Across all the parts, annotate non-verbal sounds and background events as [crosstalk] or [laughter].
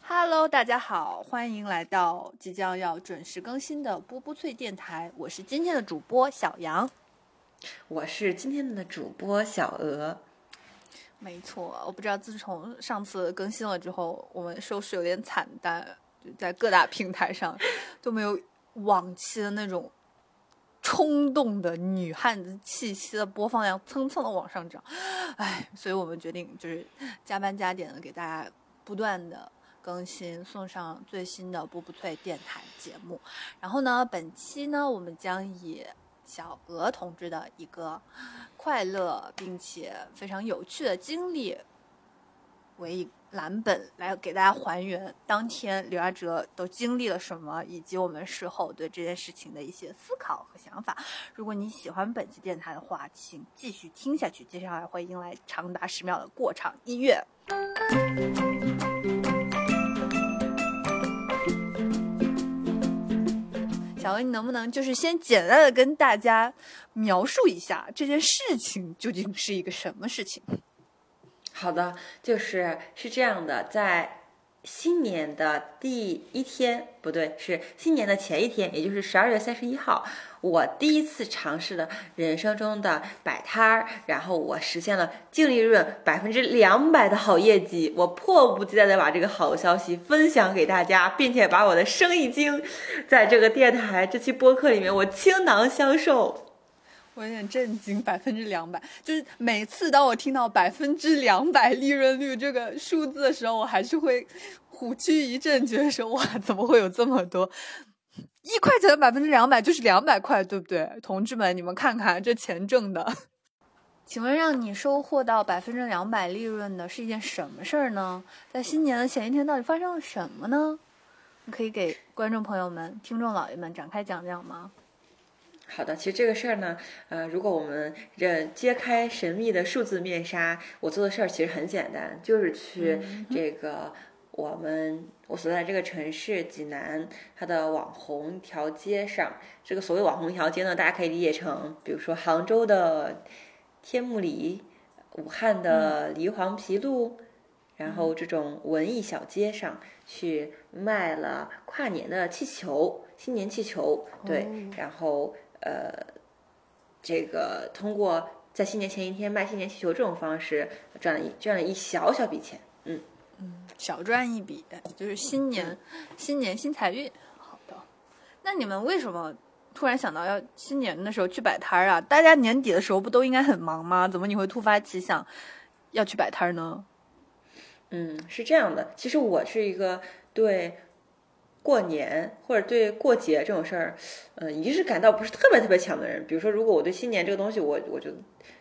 Hello，大家好，欢迎来到即将要准时更新的波波脆电台，我是今天的主播小杨，我是今天的主播小鹅。没错，我不知道自从上次更新了之后，我们收视有点惨淡，在各大平台上都没有往期的那种。冲动的女汉子气息的播放量蹭蹭的往上涨，哎，所以我们决定就是加班加点的给大家不断的更新，送上最新的波波脆电台节目。然后呢，本期呢，我们将以小鹅同志的一个快乐并且非常有趣的经历为。蓝本来给大家还原当天刘亚哲都经历了什么，以及我们事后对这件事情的一些思考和想法。如果你喜欢本期电台的话，请继续听下去，接下来会迎来长达十秒的过场音乐。小鹅，你能不能就是先简单的跟大家描述一下这件事情究竟是一个什么事情？好的，就是是这样的，在新年的第一天，不对，是新年的前一天，也就是十二月三十一号，我第一次尝试了人生中的摆摊儿，然后我实现了净利润百分之两百的好业绩，我迫不及待的把这个好消息分享给大家，并且把我的生意经在这个电台这期播客里面我倾囊相授。我有点震惊，百分之两百，就是每次当我听到百分之两百利润率这个数字的时候，我还是会虎躯一震，觉得说哇，怎么会有这么多？一块钱的百分之两百就是两百块，对不对？同志们，你们看看这钱挣的。请问，让你收获到百分之两百利润的是一件什么事儿呢？在新年的前一天，到底发生了什么呢？你可以给观众朋友们、听众老爷们展开讲讲吗？好的，其实这个事儿呢，呃，如果我们这揭开神秘的数字面纱，我做的事儿其实很简单，就是去这个我们我所在这个城市济南，它的网红一条街上，这个所谓网红一条街呢，大家可以理解成，比如说杭州的天目里，武汉的梨黄皮路，然后这种文艺小街上去卖了跨年的气球，新年气球，对，然后。呃，这个通过在新年前一天卖新年气球这种方式赚了一赚了一小小笔钱，嗯嗯，小赚一笔，就是新年新年新财运。好的，那你们为什么突然想到要新年的时候去摆摊儿啊？大家年底的时候不都应该很忙吗？怎么你会突发奇想要去摆摊儿呢？嗯，是这样的，其实我是一个对。过年或者对过节这种事儿，嗯，仪式感倒不是特别特别强的人。比如说，如果我对新年这个东西，我我就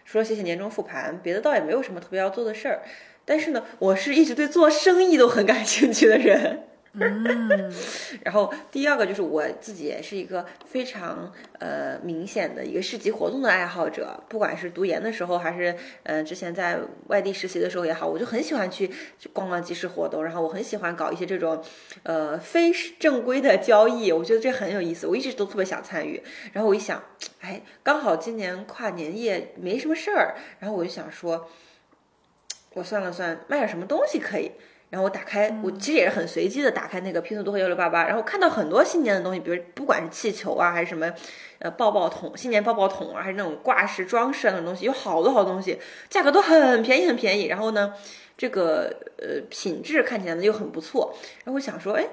说写写年终复盘，别的倒也没有什么特别要做的事儿。但是呢，我是一直对做生意都很感兴趣的人。嗯，[laughs] 然后第二个就是我自己也是一个非常呃明显的一个市集活动的爱好者，不管是读研的时候，还是呃之前在外地实习的时候也好，我就很喜欢去逛逛集市活动，然后我很喜欢搞一些这种呃非正规的交易，我觉得这很有意思，我一直都特别想参与。然后我一想，哎，刚好今年跨年夜没什么事儿，然后我就想说，我算了算，卖点什么东西可以。然后我打开，我其实也是很随机的打开那个拼多多和幺六八八，然后看到很多新年的东西，比如不管是气球啊，还是什么，呃，抱抱桶、新年抱抱桶啊，还是那种挂饰装饰啊那种东西，有好多好多东西，价格都很便宜很便宜。然后呢，这个呃品质看起来呢又很不错。然后我想说，哎，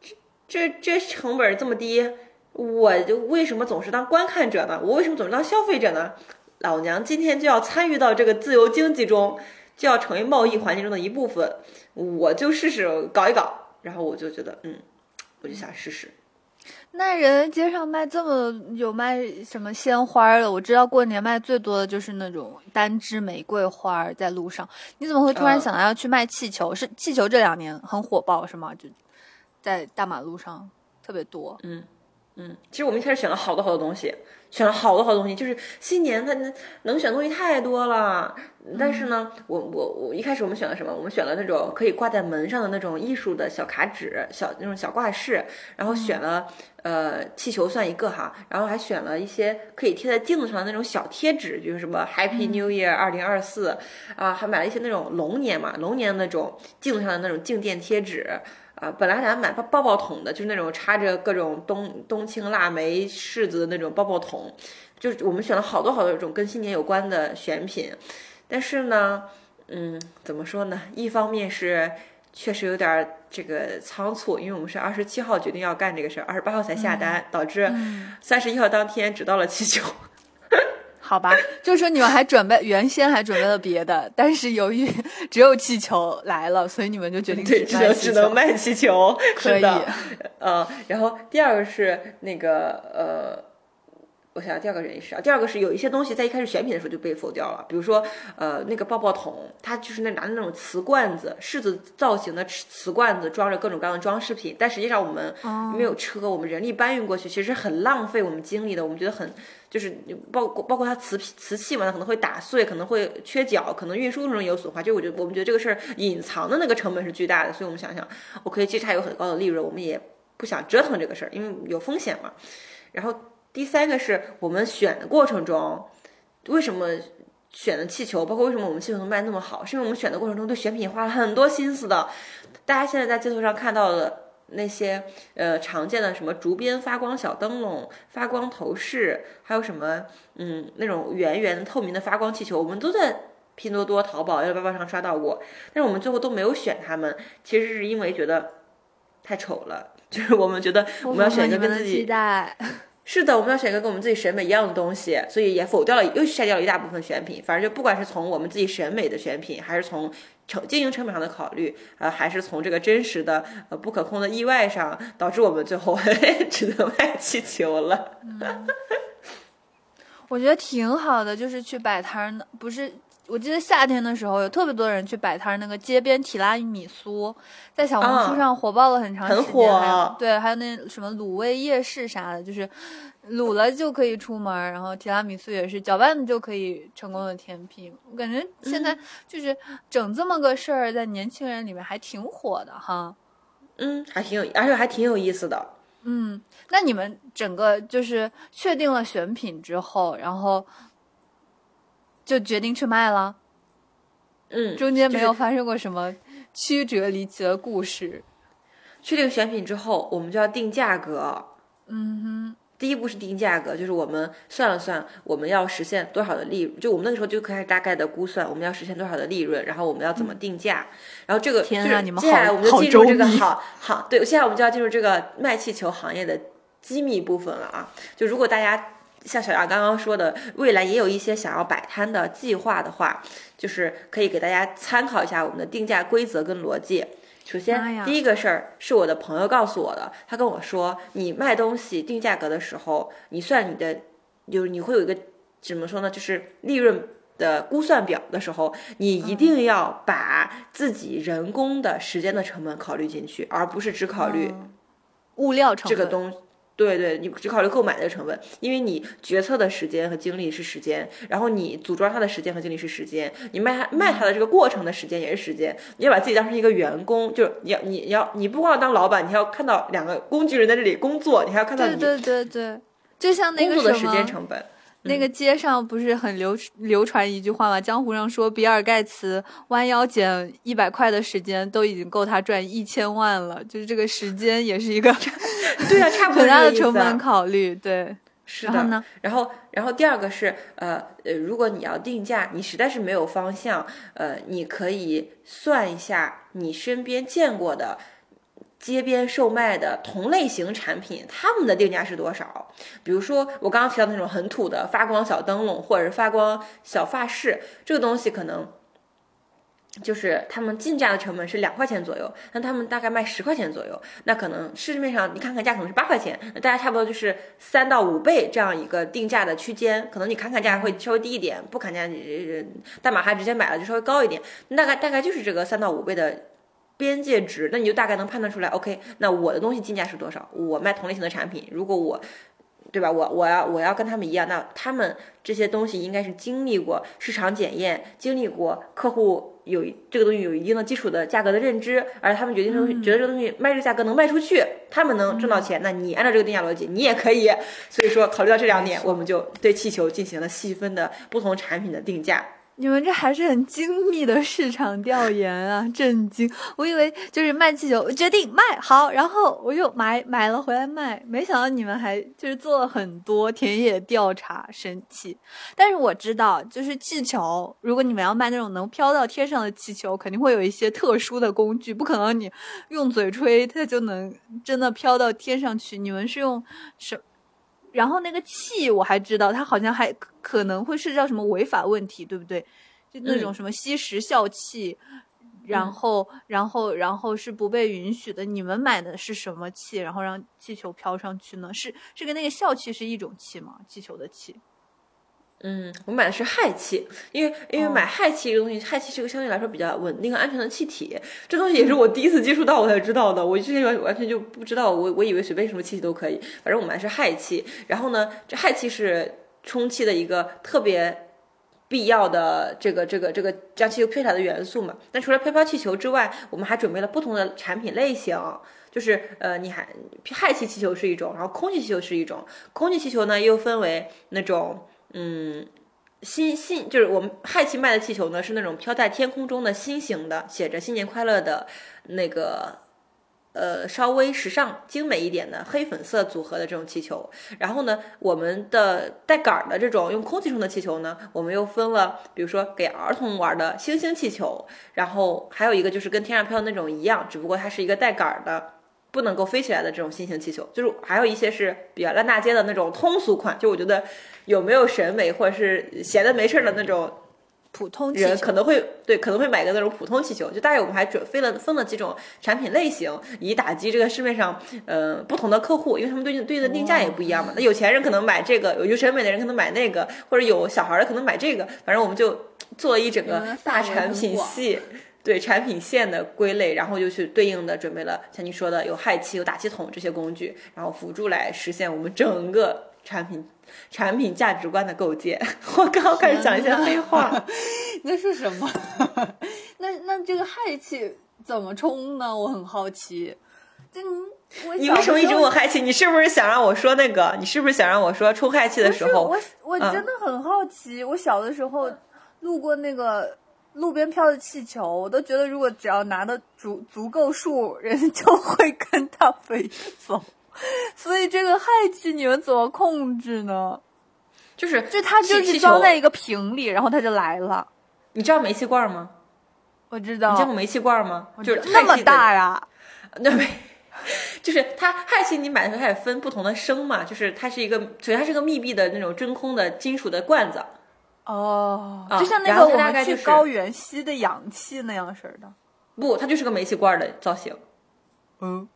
这这这成本这么低，我就为什么总是当观看者呢？我为什么总是当消费者呢？老娘今天就要参与到这个自由经济中。就要成为贸易环境中的一部分，我就试试搞一搞，然后我就觉得，嗯，我就想试试。那人街上卖这么有卖什么鲜花的？我知道过年卖最多的就是那种单支玫瑰花，在路上。你怎么会突然想到要去卖气球？是气球这两年很火爆是吗？就在大马路上特别多。嗯嗯，其实我们一开始选了好多好多东西，选了好多好多东西，就是新年它能能选东西太多了。但是呢，我我我一开始我们选了什么？我们选了那种可以挂在门上的那种艺术的小卡纸，小那种小挂饰，然后选了呃气球算一个哈，然后还选了一些可以贴在镜子上的那种小贴纸，就是什么 Happy New Year 二零二四啊，还买了一些那种龙年嘛，龙年那种镜子上的那种静电贴纸。啊，本来还想买抱抱抱桶的，就是那种插着各种冬冬青、腊梅柿子的那种抱抱桶，就是我们选了好多好多种跟新年有关的选品，但是呢，嗯，怎么说呢？一方面是确实有点这个仓促，因为我们是二十七号决定要干这个事儿，二十八号才下单，导致三十一号当天只到了气球。好吧，就是说你们还准备，原先还准备了别的，但是由于 [laughs] 只有气球来了，所以你们就决定对，只能只能卖气球，[laughs] 可以。呃，然后第二个是那个呃。我想第二个原因是啊，第二个是有一些东西在一开始选品的时候就被否掉了，比如说呃那个抱抱桶，它就是那拿的那种瓷罐子，柿子造型的瓷罐子装着各种各样的装饰品，但实际上我们没有车，我们人力搬运过去，其实很浪费我们精力的。我们觉得很就是包括包括它瓷瓷器嘛，它可能会打碎，可能会缺角，可能运输中有损坏。就我觉得我们觉得这个事儿隐藏的那个成本是巨大的，所以我们想想，OK，其实它有很高的利润，我们也不想折腾这个事儿，因为有风险嘛。然后。第三个是我们选的过程中，为什么选的气球，包括为什么我们气球能卖那么好，是因为我们选的过程中对选品花了很多心思的。大家现在在街头上看到的那些呃常见的什么竹编发光小灯笼、发光头饰，还有什么嗯那种圆圆的透明的发光气球，我们都在拼多多、淘宝、幺六八八上刷到过，但是我们最后都没有选它们，其实是因为觉得太丑了，就是我们觉得我们要选择跟自己。是的，我们要选一个跟我们自己审美一样的东西，所以也否掉了，又筛掉了一大部分选品。反正就不管是从我们自己审美的选品，还是从成经营成本上的考虑，呃，还是从这个真实的呃不可控的意外上，导致我们最后 [laughs] 只能卖气球了。[laughs] 我觉得挺好的，就是去摆摊的，不是。我记得夏天的时候，有特别多人去摆摊，那个街边提拉米苏，在小红书上火爆了很长时间。很火。对，还有那什么卤味夜市啥的，就是卤了就可以出门，然后提拉米苏也是搅拌就可以成功的甜品。我感觉现在就是整这么个事儿，在年轻人里面还挺火的哈。嗯，还挺有，而且还挺有意思的。嗯，那你们整个就是确定了选品之后，然后。就决定去卖了，嗯，中间没有发生过什么曲折离奇的故事。确定选品之后，我们就要定价格。嗯哼，第一步是定价格，就是我们算了算我们要实现多少的利润，就我们那个时候就开始大概的估算我们要实现多少的利润，然后我们要怎么定价。然后这个天啊，你们接下来我们就进入这个好好对，现在我们就要进入这个卖气球行业的机密部分了啊！就如果大家。像小杨刚刚说的，未来也有一些想要摆摊的计划的话，就是可以给大家参考一下我们的定价规则跟逻辑。首先，第一个事儿是我的朋友告诉我的，他跟我说，你卖东西定价格的时候，你算你的，就是你会有一个怎么说呢，就是利润的估算表的时候，你一定要把自己人工的时间的成本考虑进去，而不是只考虑物料成本这个东。对对，你只考虑购买的成本，因为你决策的时间和精力是时间，然后你组装它的时间和精力是时间，你卖它卖它的这个过程的时间也是时间。你要把自己当成一个员工，就是你要你要你不光要当老板，你还要看到两个工具人在这里工作，你还要看到你对对对对，就像那个工作的时间成本。那个街上不是很流流传一句话吗？江湖上说，比尔盖茨弯腰捡一百块的时间都已经够他赚一千万了。就是这个时间也是一个 [laughs] 对啊，差不多的成本考虑。对，是的。然后呢？然后，然后第二个是呃呃，如果你要定价，你实在是没有方向，呃，你可以算一下你身边见过的。街边售卖的同类型产品，他们的定价是多少？比如说我刚刚提到那种很土的发光小灯笼，或者是发光小发饰，这个东西可能就是他们进价的成本是两块钱左右，那他们大概卖十块钱左右，那可能市面上你看看价可能是八块钱，那大家差不多就是三到五倍这样一个定价的区间，可能你砍砍价会稍微低一点，不砍价，你大马哈直接买了就稍微高一点，大概大概就是这个三到五倍的。边界值，那你就大概能判断出来。OK，那我的东西进价是多少？我卖同类型的产品，如果我，对吧？我我要我要跟他们一样，那他们这些东西应该是经历过市场检验，经历过客户有这个东西有一定的基础的价格的认知，而他们决定这东西，觉得这个东西卖这个价格能卖出去，他们能挣到钱，那你按照这个定价逻辑，你也可以。所以说，考虑到这两点，我们就对气球进行了细分的不同产品的定价。你们这还是很精密的市场调研啊！震惊！我以为就是卖气球，我决定卖好，然后我又买买了回来卖，没想到你们还就是做了很多田野调查，神奇！但是我知道，就是气球，如果你们要卖那种能飘到天上的气球，肯定会有一些特殊的工具，不可能你用嘴吹它就能真的飘到天上去。你们是用什？然后那个气我还知道，它好像还可能会涉及到什么违法问题，对不对？就那种什么吸食笑气，然后然后然后是不被允许的。你们买的是什么气？然后让气球飘上去呢？是是跟那个笑气是一种气吗？气球的气？嗯，我买的是氦气，因为因为买氦气这个东西，氦气是个相对来说比较稳定和安全的气体。这东西也是我第一次接触到，我才知道的。我之前完完全就不知道，我我以为随便什么气体都可以。反正我买的是氦气。然后呢，这氦气是充气的一个特别必要的这个这个这个将气球飘起来的元素嘛。那除了飘飘气球之外，我们还准备了不同的产品类型，就是呃，你还氦气气球是一种，然后空气气球是一种。空气气球呢又分为那种。嗯，新新就是我们氦气卖的气球呢，是那种飘在天空中的新型的，写着“新年快乐”的那个，呃，稍微时尚精美一点的黑粉色组合的这种气球。然后呢，我们的带杆儿的这种用空气充的气球呢，我们又分了，比如说给儿童玩的星星气球，然后还有一个就是跟天上飘的那种一样，只不过它是一个带杆儿的。不能够飞起来的这种新型气球，就是还有一些是比较烂大街的那种通俗款。就我觉得有没有审美，或者是闲的没事儿的那种普通人可能会对可能会买个那种普通气球。就大概我们还准分了分了几种产品类型，以打击这个市面上呃不同的客户，因为他们对应对应的定价也不一样嘛。那有钱人可能买这个，有有审美的人可能买那个，或者有小孩的可能买这个。反正我们就做了一整个大产品系。对产品线的归类，然后就去对应的准备了，像你说的有氦气、有打气筒这些工具，然后辅助来实现我们整个产品产品价值观的构建。我刚刚开始讲一些废话，[laughs] 那是什么？[laughs] 那那这个氦气怎么充呢？我很好奇。就你，你为什么一直问我氦气？你是不是想让我说那个？你是不是想让我说充氦气的时候？我我真的很好奇。我小的时候路过那个。路边飘的气球，我都觉得如果只要拿的足足够数，人就会跟它飞走。所以这个氦气你们怎么控制呢？就是就它就是装在一个瓶里，然后它就来了。你知道煤气罐吗？我知道。你见过煤气罐吗？就是那么大呀？那没，[laughs] 就是它氦气你买的时候它也分不同的升嘛，就是它是一个，所以它是个密闭的那种真空的金属的罐子。哦，就像那个我们去高原吸的氧气那样式的，不，它就是个煤气罐的造型。嗯，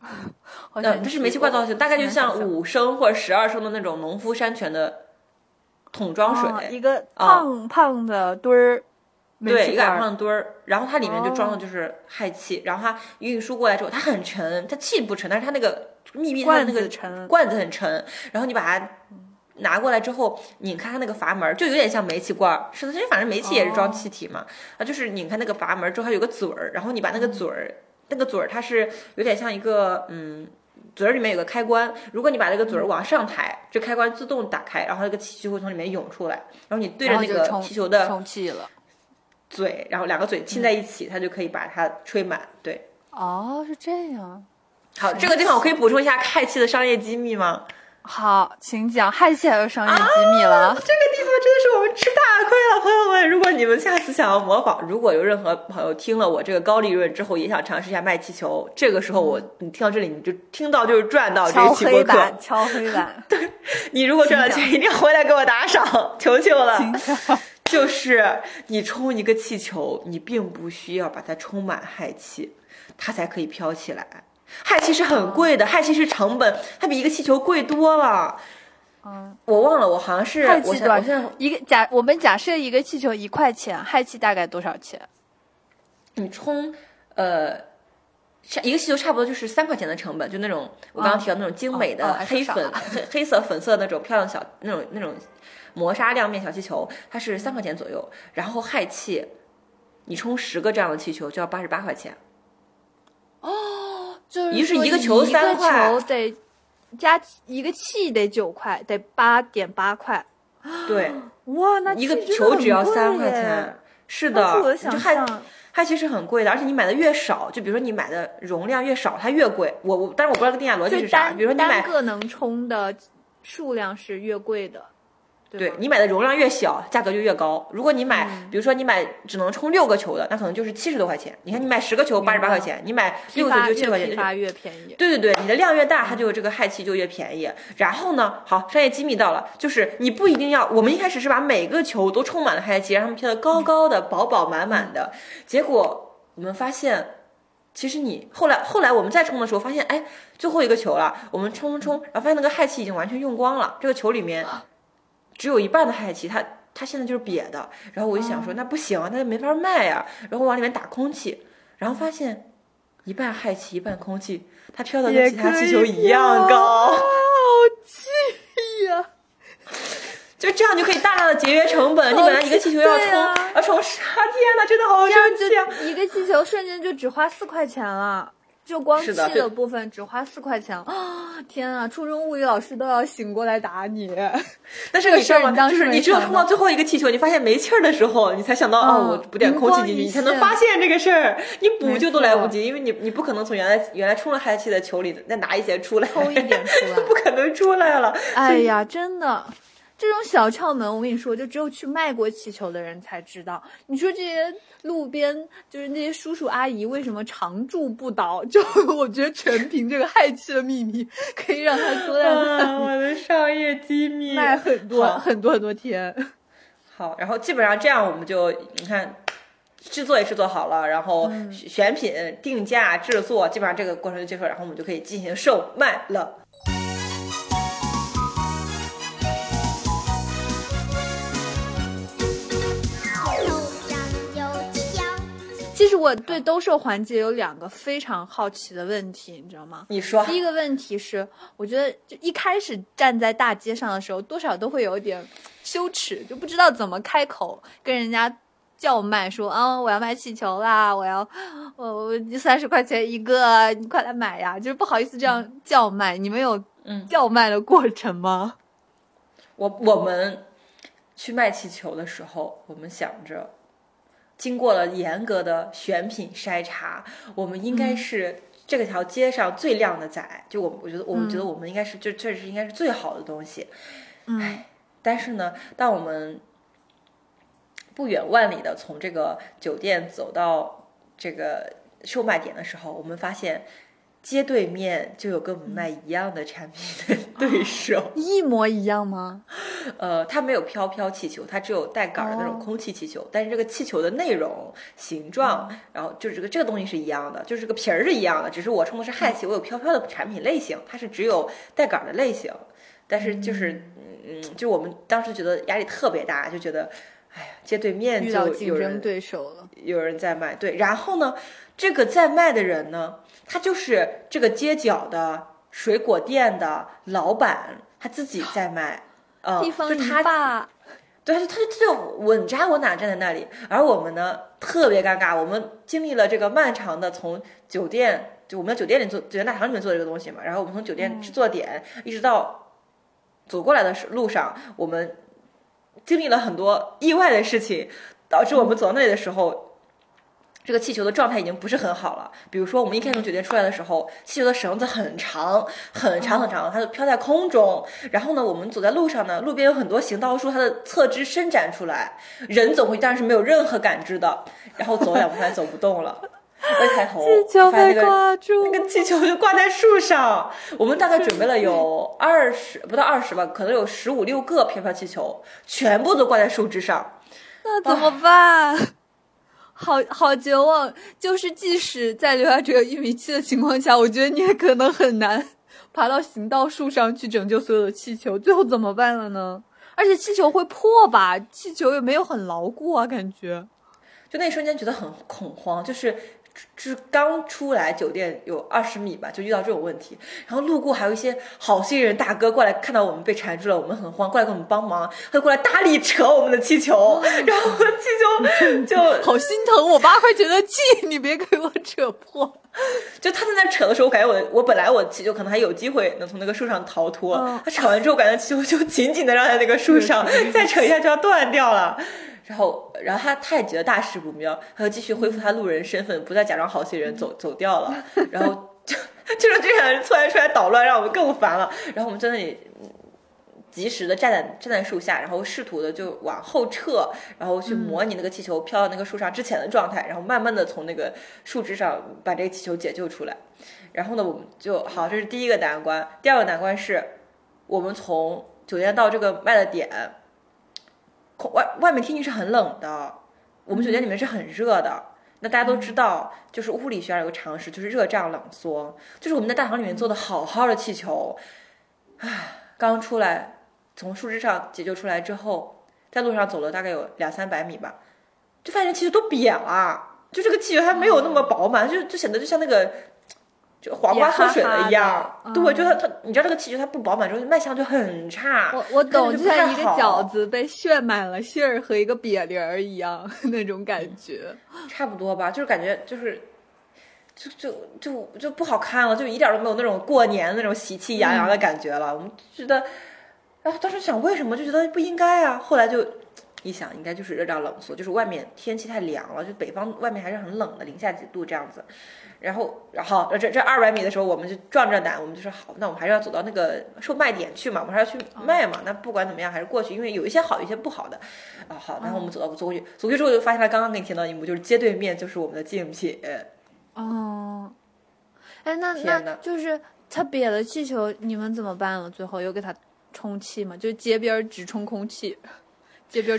嗯，它是煤气罐造型，大概就像五升或者十二升的那种农夫山泉的桶装水，一个胖胖的堆儿，对，一个矮胖墩儿，然后它里面就装的就是氦气，然后它运输过来之后，它很沉，它气不沉，但是它那个密闭它的那个罐子很沉，然后你把它。拿过来之后，拧开它那个阀门，就有点像煤气罐儿是的，其实反正煤气也是装气体嘛。啊，就是拧开那个阀门之后，它有个嘴儿，然后你把那个嘴儿，那个嘴儿它是有点像一个，嗯，嘴儿里面有个开关。如果你把这个嘴儿往上抬，这开关自动打开，然后那个气就会从里面涌出来。然后你对着那个气球的充气了嘴，然后两个嘴亲在一起，它就可以把它吹满。对，哦，是这样。好，这个地方我可以补充一下氦气的商业机密吗？好，请讲，氦气还有商业机密了。这个地方真的是我们吃大亏了，朋友们。如果你们下次想要模仿，如果有任何朋友听了我这个高利润之后，也想尝试一下卖气球，这个时候我你听到这里，你就听到就是赚到这个起播课，敲黑板。[laughs] 对，你如果赚了钱，一定要回来给我打赏，求求了。[laughs] 就是你充一个气球，你并不需要把它充满氦气，它才可以飘起来。氦气是很贵的，氦气是成本，它比一个气球贵多了。嗯，我忘了，我好像是氦气多少？一个假，我们假设一个气球一块钱，氦气大概多少钱？你充，呃，差一个气球差不多就是三块钱的成本，就那种我刚刚提到那种精美的黑粉、少黑黑色、粉色那种漂亮小那种那种磨砂亮面小气球，它是三块钱左右。然后氦气，你充十个这样的气球就要八十八块钱。就是于是一个球一三块球得加一个气得九块，得八点八块。对，[gasps] 哇，那一个球只要三块钱。是的，就想氦象。它其实很贵的，而且你买的越少，就比如说你买的容量越少，它越贵。我我，但是我不知道这个定价逻辑是啥。比如说你买单个能充的数量是越贵的，吧对你买的容量越小，价格就越高。如果你买，嗯比如说你买只能充六个球的，那可能就是七十多块钱。你看你买十个球八十八块钱，你买六个球就七十块钱。越批发越便宜。对对对，你的量越大，它就这个氦气就越便宜。然后呢，好，商业机密到了，就是你不一定要，我们一开始是把每个球都充满了氦气，让它们飘得高高的、饱饱满满的。结果我们发现。其实你后来后来我们再充的时候，发现哎，最后一个球了，我们充充充，然后发现那个氦气已经完全用光了，这个球里面只有一半的氦气，它它现在就是瘪的。然后我就想说，那不行啊，那就没法卖呀。然后往里面打空气，然后发现一半氦气一半空气，它飘的跟其他气球一样飘高，好气呀！就这样就可以大量的节约成本。你本来一个气球要充啊要充十，啊天呐，真的好生气啊！一个气球瞬间就只花四块钱了。就光气的的部分只花四块钱啊！天啊，初中物理老师都要醒过来打你。但是个你知道吗？事儿你就是你只有充到最后一个气球，你发现没气儿的时候，你才想到哦，嗯我补点空气进去，你才能发现这个事儿。你补没就都来不及，因为你你不可能从原来原来充了氦气的球里再拿一些出来，抽一点出 [laughs] 来不可能出来了。哎呀，真的，这种小窍门，我跟你说，就只有去卖过气球的人才知道。你说这些路边就是那些叔叔阿姨为什么常驻不倒？就 [laughs] 我觉得全凭这个氦气的秘密，可以让他坐在那啊，我的商业机密卖很多很多很多天。好，然后基本上这样，我们就你看，制作也制作好了，然后选品、定价、制作，基本上这个过程就结束，然后我们就可以进行售卖了。我对兜售环节有两个非常好奇的问题，你知道吗？你说第一个问题是，我觉得就一开始站在大街上的时候，多少都会有点羞耻，就不知道怎么开口跟人家叫卖说啊，我要卖气球啦，我要我我三十块钱一个，你快来买呀！就是不好意思这样叫卖。你们有嗯叫卖的过程吗？我我们去卖气球的时候，我们想着，经过了严格的选品筛查，我们应该是这个条街上最靓的仔。就我我觉得，我们觉得我们应该是，就确实应该是最好的东西。嗯但是呢，当我们不远万里的从这个酒店走到这个售卖点的时候，我们发现街对面就有跟我们卖一样的产品的对手。一模一样吗？呃，它没有飘飘气球，它只有带杆儿的那种哦空气气球，但是这个气球的内容、形状，然后就是这个这个东西是一样的，就是这个皮儿是一样的，只是我冲的是氦气，我有飘飘的产品类型，它是只有带杆儿的类型。但是就是，嗯，就我们当时觉得压力特别大，就觉得，哎呀，街对面就有人竞争对手了。有人在卖，对，然后呢，这个在卖的人呢，他就是这个街角的水果店的老板，他自己 [laughs] 在卖，呃，地方一就他爸，对，他就他就他就稳扎稳打站在那里，而我们呢特别尴尬，我们经历了这个漫长的从酒店，就我们在酒店里做酒店大堂里面做这个东西嘛，然后我们从酒店制作点、一直到走过来的时路上，我们经历了很多意外的事情，导致我们走到那里的时候。这个气球的状态已经不是很好了。比如说，我们一开始从酒店出来的时候，气球的绳子很长，很长很长，它就飘在空中。然后呢，我们走在路上呢，路边有很多行道树，它的侧枝伸展出来，人走过去当然是没有任何感知的。然后走两步，发现走不动了，[laughs] 我一抬头，气球被挂住，那个气球就挂在树上。我们大概准备了有二十不到二十吧，可能有十五六个飘飘气球，全部都挂在树枝上。那怎么办？好好绝望。就是即使在留下这个一米七的情况下，我觉得你也可能很难爬到行道树上去拯救所有的气球。最后怎么办了呢？而且气球会破吧？气球也没有很牢固啊，感觉。就那一瞬间觉得很恐慌，就是是刚出来酒店有二十米吧，就遇到这种问题。然后路过还有一些好心人大哥过来，看到我们被缠住了，我们很慌，过来给我们帮忙，他就过来大力扯我们的气球，然后气球就好心疼，我八块钱的气，你别给我扯破。就他在那扯的时候，我感觉我我本来我气球可能还有机会能从那个树上逃脱，嗯他扯完之后，感觉气球就紧紧的绕在那个树上，再扯一下就要断掉了。[laughs] 然后，然后他他也觉得大事不妙，他就继续恢复他路人身份，不再假装好心人走走掉了。[laughs] 然后就 [laughs] 就是这样突然出来捣乱，让我们更烦了。然后我们在那里嗯及时的站在站在树下，然后试图的就往后撤，然后去模拟那个气球飘到那个树上之前的状态，然后慢慢的从那个树枝上把这个气球解救出来。然后呢，我们就好，这是第一个难关。第二个难关是，我们从酒店到这个卖的点，空外外面天气是很冷的，我们酒店里面是很热的。那大家都知道，就是物理学上有个常识，就是热胀冷缩。就是我们在大堂里面做的好好的气球，唉，刚出来从树枝上解救出来之后，在路上走了大概有两三百米吧，就发现气球都瘪了，就这个气球还没有那么饱满，就就显得就像那个。就黄瓜缩水了一样，对，就它它，你知道这个气球它不饱满之后卖相就很差。我我懂，就像一个饺子被炫满了馅儿和一个瘪梨儿一样 [laughs] 那种感觉。差不多吧，就是感觉就是，就就就就不好看了，就一点都没有那种过年那种喜气洋洋的感觉了。我们觉得，然后当时想为什么就觉得不应该啊，后来就一想，应该就是热胀冷缩，就是外面天气太凉了，就北方外面还是很冷的，零下几度这样子。然后，然后这这二百米的时候，我们就壮着胆，我们就说好，那我们还是要走到那个售卖点去嘛，我们还是要去卖嘛。那不管怎么样，还是过去，因为有一些好，有一些不好的。啊，好，然后我们走到走过去，走过去之后就发现了刚刚给你听到一幕，就是街对面就是我们的竞品。哦，哎，那那就是他瘪了气球，你们怎么办了？最后又给他充气吗？就街边儿只充空气，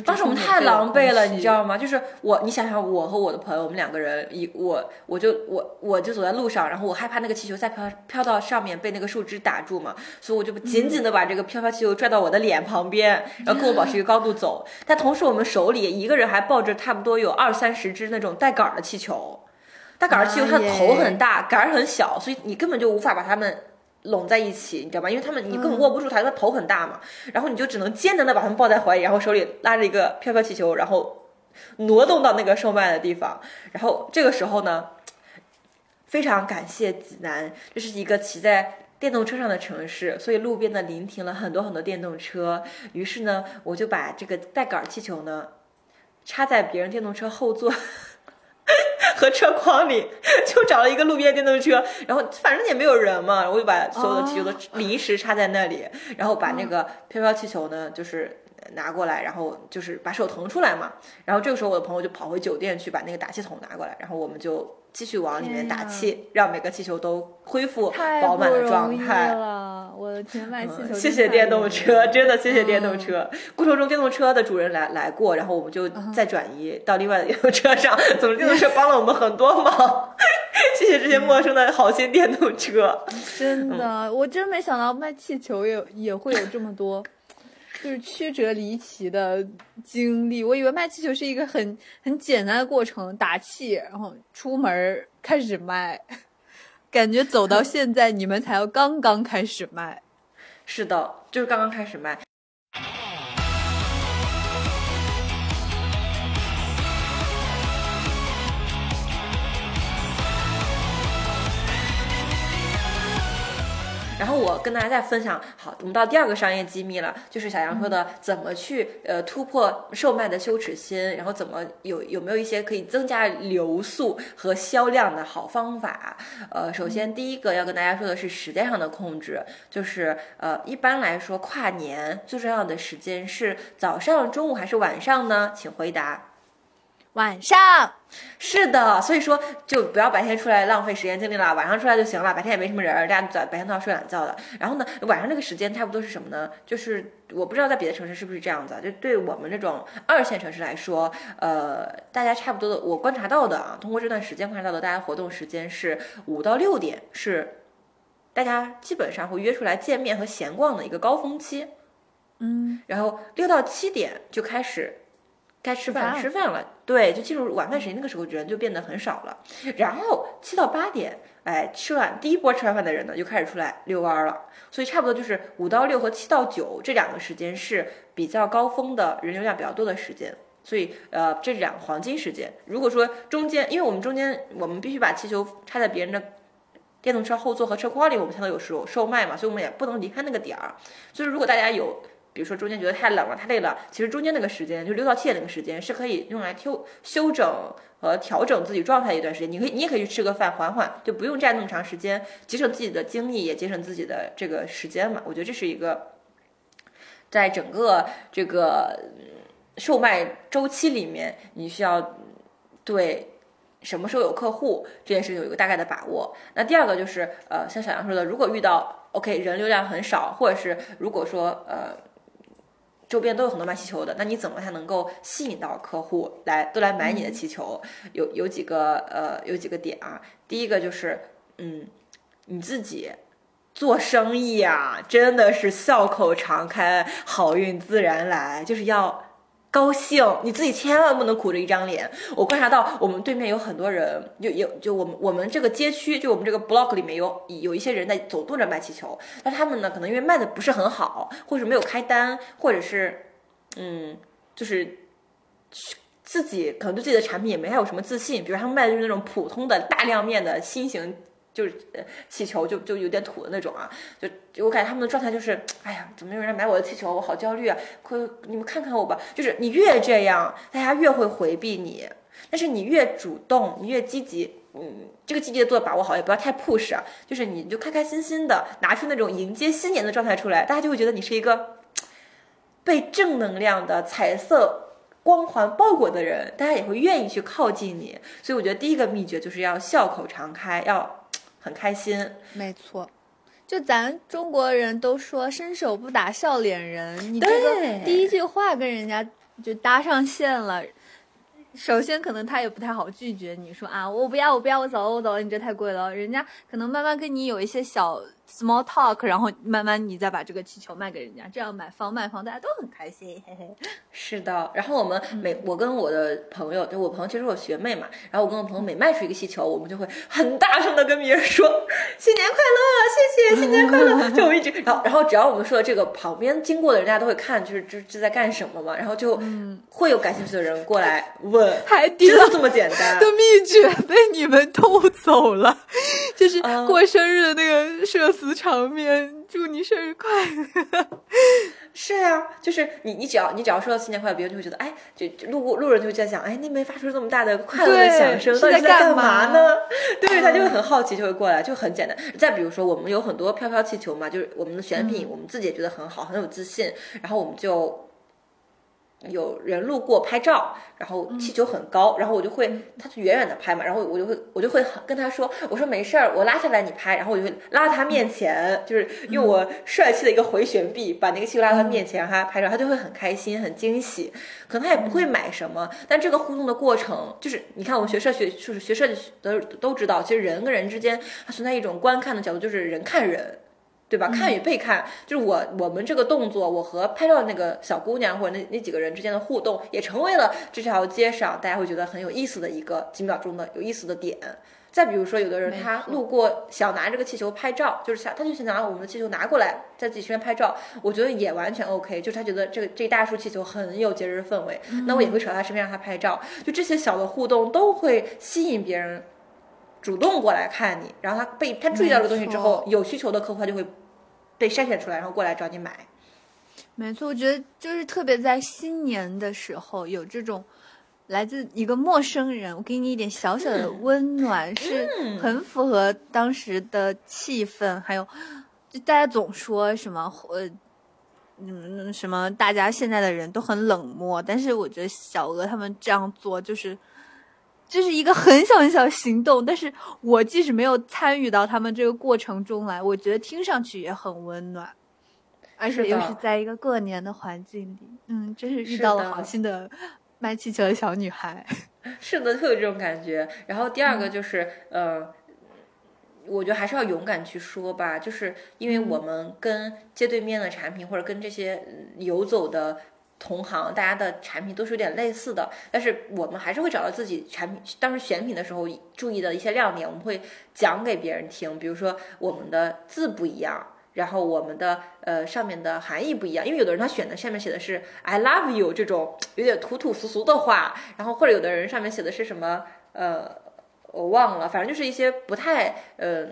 当时我们太狼狈了，你知道吗？就是我，你想想，我和我的朋友，我们两个人，一我我就我我就走在路上，然后我害怕那个气球再飘飘到上面被那个树枝打住嘛，所以我就紧紧的把这个飘飘气球拽到我的脸旁边，然后跟我保持一个高度走。但同时我们手里一个人还抱着差不多有二三十只那种带杆儿的气球，带杆儿气球它的头很大，杆儿很小，所以你根本就无法把它们。拢在一起，你知道吗？因为他们你根本握不住它，因为它头很大嘛。然后你就只能艰难的把它们抱在怀里，然后手里拉着一个飘飘气球，然后挪动到那个售卖的地方。然后这个时候呢，非常感谢济南，这是一个骑在电动车上的城市，所以路边呢临停了很多很多电动车。于是呢，我就把这个带杆儿气球呢插在别人电动车后座。[laughs] 和车筐里就找了一个路边电动车，然后反正也没有人嘛，我就把所有的气球都临时插在那里，然后把那个飘飘气球呢，就是拿过来，然后就是把手腾出来嘛，然后这个时候我的朋友就跑回酒店去把那个打气筒拿过来，然后我们就继续往里面打气，让每个气球都恢复饱满的状态。了，我的天，卖气球、嗯谢谢电动车，真的谢谢电动嗯车。过程中电动车的主人来来过，然后我们就再转移到另外的电动车上。总之，电动车帮了我们很多忙，[laughs] 谢谢这些陌生的好心电动车。真的，我真没想到卖气球也也会有这么多，就是曲折离奇的经历。我以为卖气球是一个很很简单的过程，打气，然后出门开始卖。感觉走到现在，你们才要刚刚开始卖。是的，就是刚刚开始卖。然后我跟大家再分享，好，我们到第二个商业机密了，就是小杨说的怎么去呃突破售卖的羞耻心，然后怎么有有没有一些可以增加流速和销量的好方法？呃，首先第一个要跟大家说的是时间上的控制，就是呃一般来说跨年最重要的时间是早上、中午还是晚上呢？请回答。晚上，是的，所以说就不要白天出来浪费时间精力了，晚上出来就行了。白天也没什么人，大家早白天都要睡懒觉的。然后呢，晚上这个时间差不多是什么呢？就是我不知道在别的城市是不是这样子，就对我们这种二线城市来说，呃，大家差不多的，我观察到的啊，通过这段时间观察到的，大家活动时间是五到六点，是大家基本上会约出来见面和闲逛的一个高峰期。嗯，然后六到七点就开始该吃饭饭吃饭了，对，就进入晚饭时间，那个时候人就变得很少了。然后七到八点，哎，吃完第一波吃完饭的人呢，就开始出来遛弯儿了。所以差不多就是五到六和七到九这两个时间是比较高峰的人流量比较多的时间。所以，呃，这是两个黄金时间。如果说中间，因为我们中间我们必须把气球插在别人的电动车后座和车筐里，我们才能有售售卖嘛，所以我们也不能离开那个点儿。所以，如果大家有，比如说中间觉得太冷了、太累了，其实中间那个时间，就六到七点那个时间，是可以用来修修整和调整自己状态一段时间。你可以，你也可以去吃个饭，缓缓，就不用站那么长时间，节省自己的精力，也节省自己的这个时间嘛。我觉得这是一个，在整个这个售卖周期里面，你需要对什么时候有客户这件事情有一个大概的把握。那第二个就是，呃，像小杨说的，如果遇到 OK 人流量很少，或者是如果说呃周边都有很多卖气球的，那你怎么才能够吸引到客户来都来买你的气球？有有几个呃有几个点啊，第一个就是嗯你自己。做生意啊、真的是笑口常开，好运自然来，就是要高兴，你自己千万不能苦着一张脸。我观察到我们对面有很多人，有有就我们我们这个街区，就我们这个 block 里面有有一些人在走动着卖气球，但他们呢可能因为卖的不是很好，或者没有开单，或者是嗯就是。自己可能对自己的产品也没太有什么自信，比如他们卖的就是那种普通的大亮面的新型，就是呃气球，就就有点土的那种啊，就我感觉他们的状态就是，哎呀，怎么没有人买我的气球？我好焦虑啊！快你们看看我吧。就是你越这样，大家越会回避你，但是你越主动，你越积极。嗯，这个季节做的把握好，也不要太 push 啊。就是你就开开心心的拿出那种迎接新年的状态出来，大家就会觉得你是一个 [tsk] 被正能量的彩色光环包裹的人，大家也会愿意去靠近你。所以我觉得第一个秘诀就是要笑口常开，要很开心。没错，就咱中国人都说伸手不打笑脸人，你这个第一句话跟人家就搭上线了。首先，可能他也不太好拒绝你说啊，我不要，我不要，我走了，我走了，你这太贵了。人家可能慢慢跟你有一些小 small talk，然后慢慢你再把这个气球卖给人家，这样买方卖方，大家都很开心，嘿嘿。是的，然后我们每、我跟我的朋友，就我朋友其实我学妹嘛，然后我跟我朋友每卖出一个气球，我们就会很大声的跟别人说新年快乐，谢谢，新年快乐。[laughs] 就我一直，然后然后只要我们说的这个，旁边经过的人大家都会看，就是这这在干什么嘛，然后就会有感兴趣的人过来问，[laughs] 海底捞真的这么简单 [laughs] 的？秘诀被你们偷走了，就是嗯过生日的那个社死场面，祝你生日快乐。[laughs] 是呀、就是你你只要你只要说到新年快乐，别人就会觉得，哎，就就路过路人就会在想，哎，那边发出这么大的快乐的响声，到底在干干嘛呢？[laughs] 对，他就会很好奇，就会过来，就很简单。再比如说，我们有很多飘飘气球嘛，就是我们的选品，我们自己也觉得很好，很有自信，然后我们就。有人路过拍照，然后气球很高，然后我就会，他就远远的拍嘛，然后我就会，我就会很跟他说，我说没事儿，我拉下来你拍，然后我就会拉到他面前，就是用我帅气的一个回旋臂把那个气球拉到他面前，让他拍照，他就会很开心，很惊喜。可能他也不会买什么，但这个互动的过程，就是你看我们学社学就是学设计的都知道，其实人跟人之间它存在一种观看的角度，就是人看人。对吧？看与被看，就是我我们这个动作，我和拍照的那个小姑娘或者那那几个人之间的互动，也成为了这条街上大家会觉得很有意思的一个几秒钟的有意思的点。再比如说，有的人他路过想拿这个气球拍照，就是想他就想拿我们的气球拿过来，在自己身边拍照，我觉得也完全 OK。就是他觉得这个这大束气球很有节日氛围，那我也会扯到他身边让他拍照。就这些小的互动都会吸引别人主动过来看你，然后他被他注意到这个东西之后，有需求的客户他就会被筛选出来，然后过来找你买。没错，我觉得就是特别在新年的时候有这种来自一个陌生人，我给你一点小小的温暖，是很符合当时的气氛，还有就大家总说什么呃。嗯，什么？大家现在的人都很冷漠，但是我觉得小鹅他们这样做，就是就是一个很小很小的行动。但是我即使没有参与到他们这个过程中来，我觉得听上去也很温暖。而且又是在一个过年的环境里，嗯，真是遇到了好心的卖气球的小女孩。[laughs] 是的，特有这种感觉。然后第二个就是，呃，我觉得还是要勇敢去说吧，就是因为我们跟街对面的产品或者跟这些嗯游走的同行，大家的产品都是有点类似的，但是我们还是会找到自己产品当时选品的时候注意的一些亮点，我们会讲给别人听，比如说我们的字不一样。然后我们的呃上面的含义不一样，因为有的人他选的上面写的是 I love you 这种有点土土俗俗的话，然后或者有的人上面写的是什么呃我忘了，反正就是一些不太呃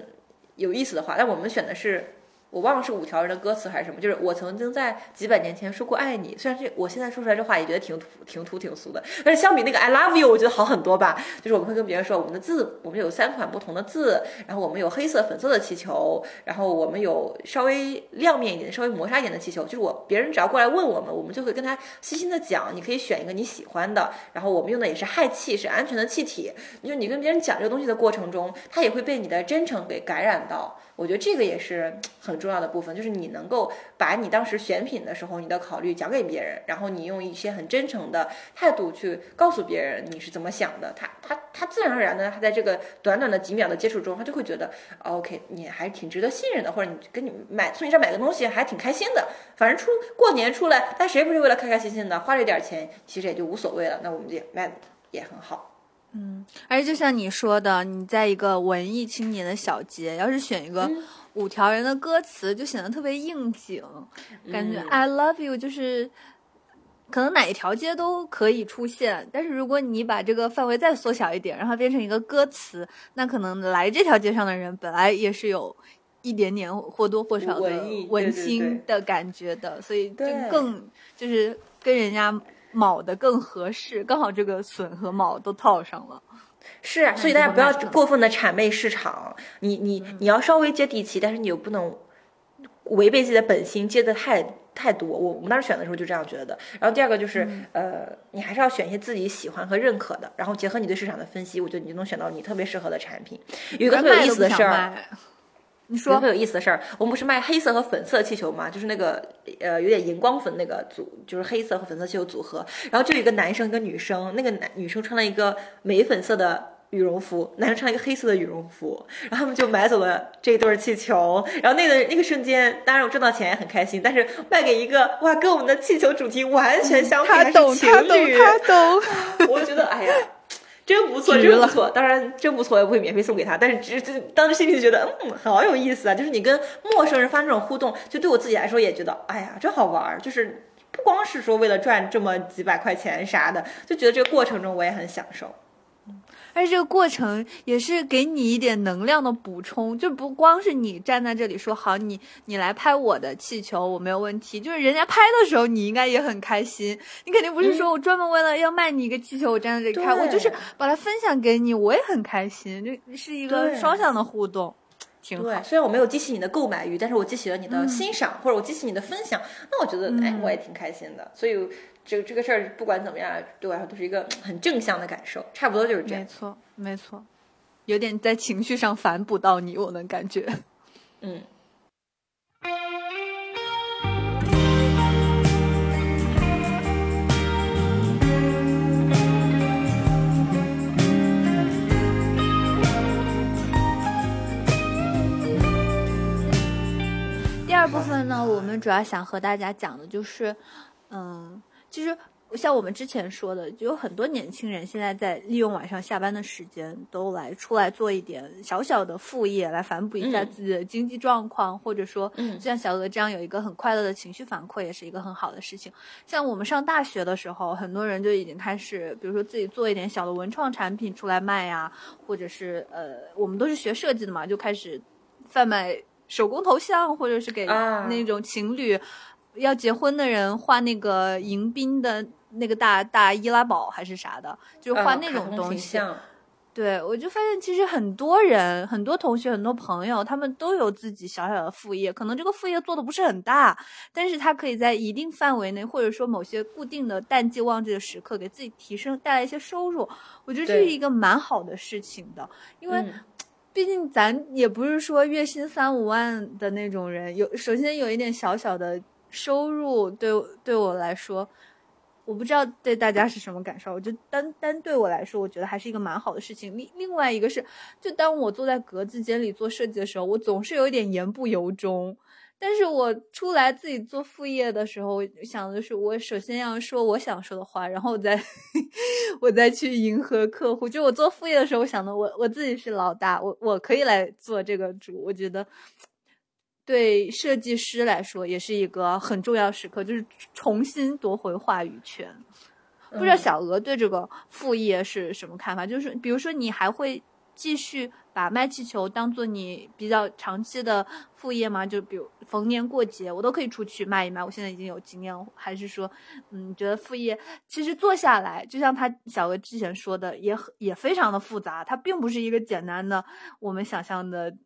有意思的话，但我们选的是。我忘了是五条人的歌词还是什么，就是我曾经在几百年前说过爱你。虽然这我现在说出来这话也觉得挺土、挺土、挺俗的，但是相比那个 I love you，我觉得好很多吧。就是我们会跟别人说，我们的字，我们有三款不同的字，然后我们有黑色、粉色的气球，然后我们有稍微亮面一点、稍微磨砂一点的气球。就是我别人只要过来问我们，我们就会跟他细心的讲，你可以选一个你喜欢的。然后我们用的也是氦气，是安全的气体。就你跟别人讲这个东西的过程中，他也会被你的真诚给感染到。我觉得这个也是很重要的部分，就是你能够把你当时选品的时候你的考虑讲给别人，然后你用一些很真诚的态度去告诉别人你是怎么想的，他他他自然而然的他在这个短短的几秒的接触中，他就会觉得 OK 你还挺值得信任的，或者你跟你买从你这买个东西还挺开心的，反正出过年出来，但谁不是为了开开心心的，花这点钱其实也就无所谓了，那我们也卖也很好。嗯，而且就像你说的，你在一个文艺青年的小街，要是选一个五条人的歌词，就显得特别应景，感觉 I love you 就是可能哪一条街都可以出现。但是如果你把这个范围再缩小一点，让它变成一个歌词，那可能来这条街上的人本来也是有一点点或多或少的文青的感觉的，所以就更就是跟人家。卯的更合适，刚好这个笋和卯都套上了。是啊，所以大家不要过分的谄媚市场，你你你要稍微接地气，但是你又不能违背自己的本心，接的太太多。我我们当时选的时候就这样觉得。然后第二个就是，呃，你还是要选一些自己喜欢和认可的，然后结合你对市场的分析，我觉得你就能选到你特别适合的产品。有一个特别有意思的事儿。[laughs] 你说特别有意思的事儿，我们不是卖黑色和粉色气球吗？就是那个呃有点荧光粉那个组，就是黑色和粉色气球组合。然后就有一个男生跟女生，那个男女生穿了一个玫粉色的羽绒服，男生穿了一个黑色的羽绒服，然后他们就买走了这一对气球。然后那个那个瞬间，当然我挣到钱也很开心，但是卖给一个哇跟我们的气球主题完全相反的情侣，他懂他懂，[laughs] 我觉得哎呀。真不错，真不错。当然，真不错，我也不会免费送给他。但是，只只当时心里就觉得，嗯，好有意思啊！就是你跟陌生人发生这种互动，就对我自己来说也觉得，哎呀，真好玩儿。就是不光是说为了赚这么几百块钱啥的，就觉得这个过程中我也很享受。而且这个过程也是给你一点能量的补充，就不光是你站在这里说好，你你来拍我的气球，我没有问题。就是人家拍的时候，你应该也很开心。你肯定不是说我专门为了要卖你一个气球，我站在这里拍，我就是把它分享给你，我也很开心，这是一个双向的互动，挺好。虽然我没有激起你的购买欲，但是我激起了你的欣赏，或者我激起你的分享，那我觉得哎，我也挺开心的。所以。这个这个事儿不管怎么样，对我来说都是一个很正向的感受，差不多就是这样。没错，没错，有点在情绪上反哺到你，我能感觉。嗯。第二部分呢，我们主要想和大家讲的就是，嗯。其实像我们之前说的，就有很多年轻人现在在利用晚上下班的时间，都来出来做一点小小的副业，来反哺一下自己的经济状况，或者说，像小鹅这样有一个很快乐的情绪反馈，也是一个很好的事情。像我们上大学的时候，很多人就已经开始，比如说自己做一点小的文创产品出来卖呀，或者是呃，我们都是学设计的嘛，就开始贩卖手工头像，或者是给那种情侣。要结婚的人画那个迎宾的那个大大易拉宝还是啥的，就是画那种东西。对，我就发现其实很多人、很多同学、很多朋友，他们都有自己小小的副业。可能这个副业做的不是很大，但是他可以在一定范围内，或者说某些固定的淡季旺季的时刻，给自己提升带来一些收入。我觉得这是一个蛮好的事情的，因为毕竟咱也不是说月薪三五万的那种人。有首先有一点小小的。收入对对我来说，我不知道对大家是什么感受。我就单单对我来说，我觉得还是一个蛮好的事情。另另外一个是，就当我坐在格子间里做设计的时候，我总是有一点言不由衷。但是我出来自己做副业的时候，想的是，我首先要说我想说的话，然后我再 [laughs] 我再去迎合客户。就我做副业的时候，我想的我我自己是老大，我我可以来做这个主。我觉得对设计师来说也是一个很重要时刻，就是重新夺回话语权。不知道小鹅对这个副业是什么看法？就是比如说，你还会继续把卖气球当做你比较长期的副业吗？就比如逢年过节，我都可以出去卖一卖。我现在已经有经验，还是说，嗯，觉得副业其实做下来，就像他小鹅之前说的，也很也非常的复杂，它并不是一个简单的我们想象的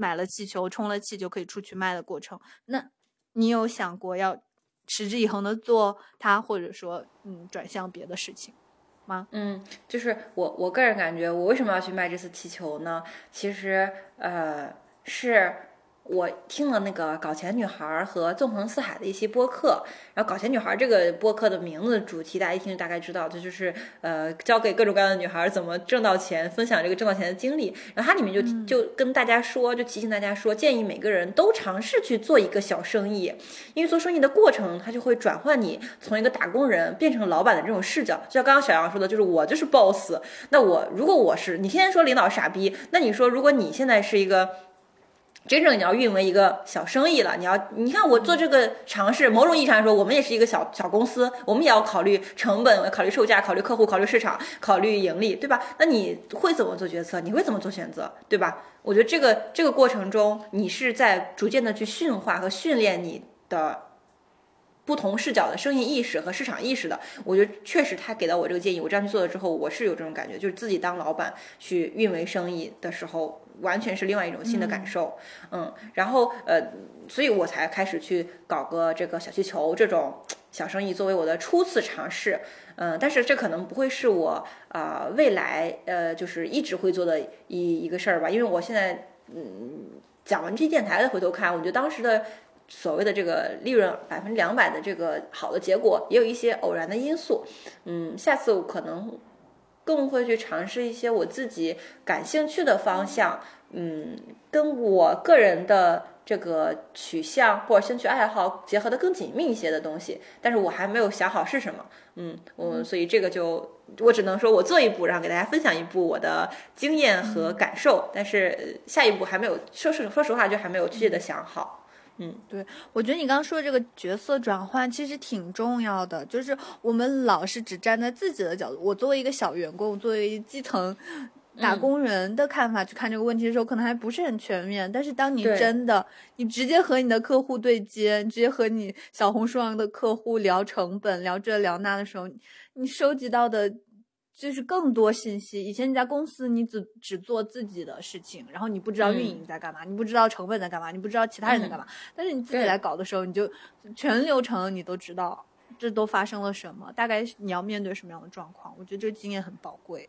买了气球充了气就可以出去卖的过程。那你有想过要？持之以恒的做它，或者说，嗯，转向别的事情吗？嗯，就是我我个人感觉，我为什么要去卖这次气球呢？其实，呃，是。我听了那个搞钱女孩和纵横四海的一期播客，然后搞钱女孩这个播客的名字主题大家一听就大概知道，这就是呃教给各种各样的女孩怎么挣到钱，分享这个挣到钱的经历。然后它里面就就跟大家说，就提醒大家说，建议每个人都尝试去做一个小生意，因为做生意的过程它就会转换你从一个打工人变成老板的这种视角。就像刚刚小杨说的，就是我就是 boss，那我如果我是你天天说领导傻逼，那你说如果你现在是一个。真正你要运为一个小生意了，你要你看我做这个尝试，某种意义上来说，我们也是一个小小公司，我们也要考虑成本，考虑售价，考虑客户，考虑市场，考虑盈利，对吧？那你会怎么做决策？你会怎么做选择，对吧？我觉得这个这个过程中，你是在逐渐的去驯化和训练你的不同视角的生意意识和市场意识的。我觉得确实他给到我这个建议，我这样去做了之后，我是有这种感觉，就是自己当老板去运维生意的时候。完全是另外一种新的感受，嗯，然后呃，所以我才开始去搞个这个小气球这种小生意作为我的初次尝试，嗯，但是这可能不会是我啊未来呃就是一直会做的一一个事儿吧，因为我现在嗯讲完这电台的回头看，我觉得当时的所谓的这个利润百分之两百的这个好的结果，也有一些偶然的因素，嗯，下次我可能。更会去尝试一些我自己感兴趣的方向，嗯，跟我个人的这个取向或者兴趣爱好结合的更紧密一些的东西，但是我还没有想好是什么，嗯，我所以这个就我只能说我做一步，然后给大家分享一步我的经验和感受，但是下一步还没有，说实说实话就还没有具体的想好。嗯，对，我觉得你刚刚说的这个角色转换其实挺重要的，就是我们老是只站在自己的角度。我作为一个小员工，作为基层打工人的看法去看这个问题的时候，可能还不是很全面。但是当你真的，你直接和你的客户对接，直接和你小红书上的客户聊成本、聊这聊那的时候，你收集到的。就是更多信息。以前你在公司，你只只做自己的事情，然后你不知道运营在干嘛，你不知道成本在干嘛，你不知道其他人在干嘛。但是你自己来搞的时候，你就全流程你都知道，这都发生了什么，大概你要面对什么样的状况。我觉得这个经验很宝贵。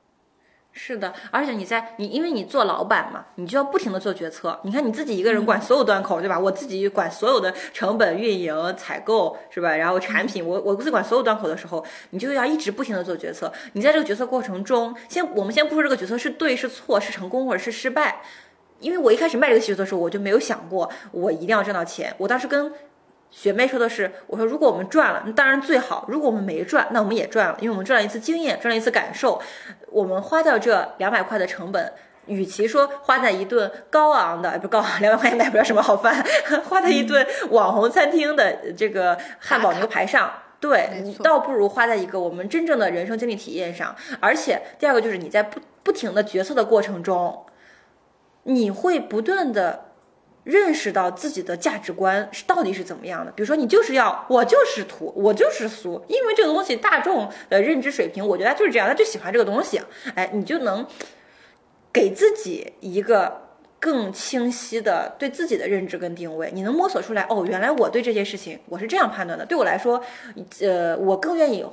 是的，而且你在你，因为你做老板嘛，你就要不停的做决策。你看你自己一个人管所有端口，对吧？我自己管所有的成本、运营、采购，是吧？然后产品，我我自己管所有端口的时候，你就要一直不停的做决策。你在这个决策过程中，先我们先不说这个决策是对是错，是成功或者是失败，因为我一开始卖这个鞋子的时候，我就没有想过我一定要挣到钱。我当时跟学妹说的是，我说如果我们赚了，那当然最好；如果我们没赚，那我们也赚了，因为我们赚了一次经验，赚了一次感受。我们花掉这两百块的成本，与其说花在一顿高昂的，不高昂，两百块钱买不了什么好饭，[laughs] 花在一顿网红餐厅的这个汉堡牛排上，对你，倒不如花在一个我们真正的人生经历体验上。而且第二个就是你在不不停的决策的过程中，你会不断的。认识到自己的价值观是到底是怎么样的，比如说你就是要我就是土，我就是俗，因为这个东西大众的认知水平，我觉得他就是这样，他就喜欢这个东西，哎，你就能给自己一个更清晰的对自己的认知跟定位，你能摸索出来，哦，原来我对这件事情我是这样判断的，对我来说，呃，我更愿意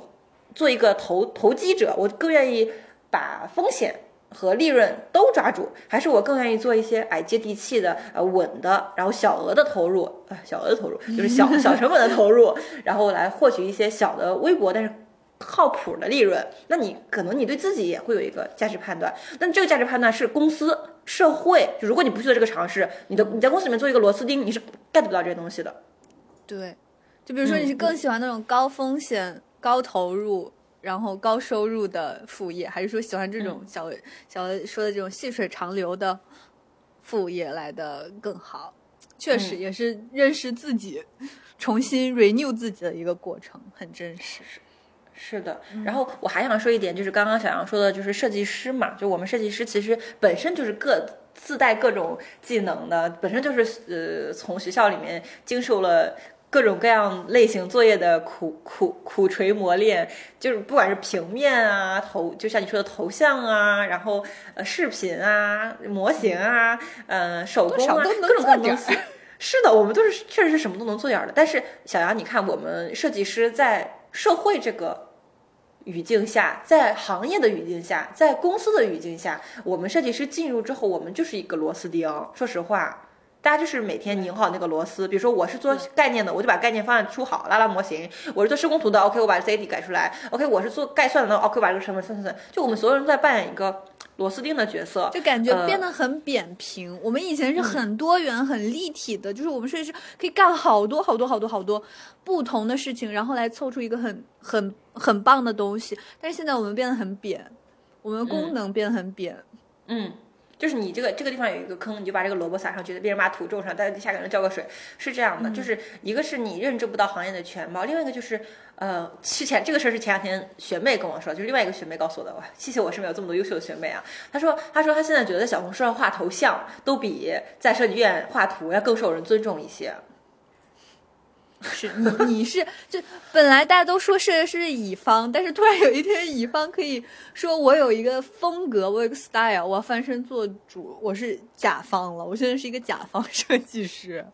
做一个投投机者，我更愿意把风险。和利润都抓住，还是我更愿意做一些哎接地气的呃稳的，然后小额的投入，呃小额的投入就是小 [laughs] 小成本的投入，然后来获取一些小的微薄但是靠谱的利润，那你可能你对自己也会有一个价值判断。那这个价值判断是公司、社会，就如果你不去做这个尝试，你的你在公司里面做一个螺丝钉，你是 get 不到这些东西的。对，就比如说你是更喜欢那种高风险、高投入，然后高收入的副业，还是说喜欢这种小、小说的这种细水长流的副业来的更好？确实也是认识自己、重新 renew 自己的一个过程，很真实。是的，然后我还想说一点，就是刚刚小杨说的，就是设计师嘛，就我们设计师其实本身就是各自带各种技能的，本身就是呃从学校里面经受了各种各样类型作业的苦苦苦锤磨练，就是不管是平面啊头，就像你说的头像啊，然后呃视频啊模型啊，呃手工啊，各种各样东西。是的，我们都是确实是什么都能做点儿的。但是小杨，你看我们设计师在社会这个语境下，在行业的语境下，在公司的语境下，我们设计师进入之后，我们就是一个螺丝钉。说实话，大家就是每天拧好那个螺丝。比如说我是做概念的，我就把概念方案出好，拉拉模型；我是做施工图的，OK，我把 CAD 改出来；OK，我是做概算的，OK，把这个成本算算算。就我们所有人都在扮演一个螺丝钉的角色，就感觉呃变得很扁平。我们以前是很多元、很立体的，就是我们设计师可以干好多好多好多好多不同的事情，然后来凑出一个很很很棒的东西。但是现在我们变得很扁，我们功能变得很扁。嗯，就是你这个这个地方有一个坑，你就把这个萝卜撒上去，别人把土种上，在下给人浇个水，是这样的。就是一个是你认知不到行业的全貌，另外一个就是呃，之前这个事儿是前两天学妹跟我说，就是另外一个学妹告诉我的，哇，谢谢我身边有这么多优秀的学妹啊。她说，她说她现在觉得小红书上画头像都比在设计院画图要更受人尊重一些。是你你是就本来大家都说设计师是乙方，但是突然有一天乙方可以说我有一个风格，我有个 style，我要翻身做主，我是甲方了，我现在是一个甲方设计师。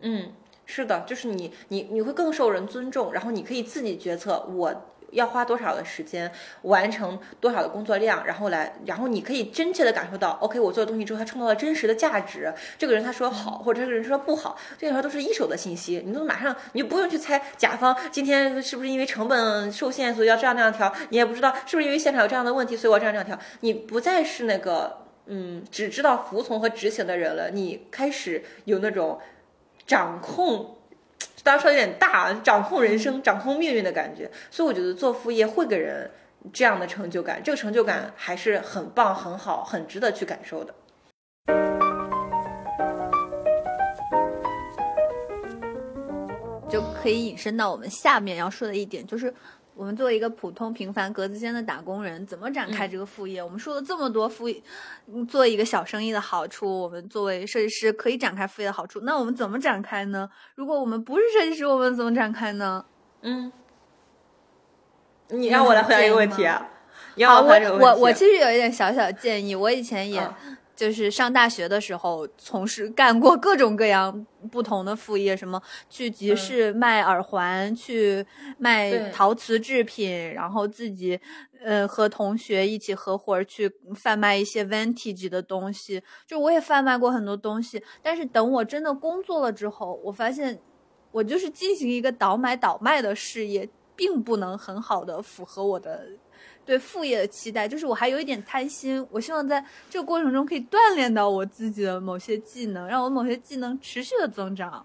嗯，是的，就是你你你会更受人尊重，然后你可以自己决策我。要花多少的时间完成多少的工作量，然后来，然后你可以真切的感受到，OK，我做的东西之后，它创造了真实的价值。这个人他说好，或者这个人说不好，这些都是一手的信息，你都马上，你就不用去猜甲方今天是不是因为成本受限，所以要这样那样调，你也不知道是不是因为现场有这样的问题，所以我这样那样调。你不再是那个嗯，只知道服从和执行的人了，你开始有那种掌控。当然说有点大，掌控人生、掌控命运的感觉，所以我觉得做副业会给人这样的成就感，这个成就感还是很棒、很好、很值得去感受的。就可以引申到我们下面要说的一点，就是我们作为一个普通平凡格子间的打工人，怎么展开这个副业？我们说了这么多副业，嗯做一个小生意的好处，我们作为设计师可以展开副业的好处，那我们怎么展开呢？如果我们不是设计师，我们怎么展开呢？嗯，你让我来回答一个问题啊？你好，我我。我我其实有一点小小建议，我以前也嗯就是上大学的时候，从事干过各种各样不同的副业，什么去集市卖耳环，去卖陶瓷制品，然后自己呃和同学一起合伙去贩卖一些 vintage 的东西，就我也贩卖过很多东西，但是等我真的工作了之后，我发现我就是进行一个倒买倒卖的事业，并不能很好的符合我的对副业的期待，就是我还有一点贪心，我希望在这个过程中可以锻炼到我自己的某些技能，让我某些技能持续的增长。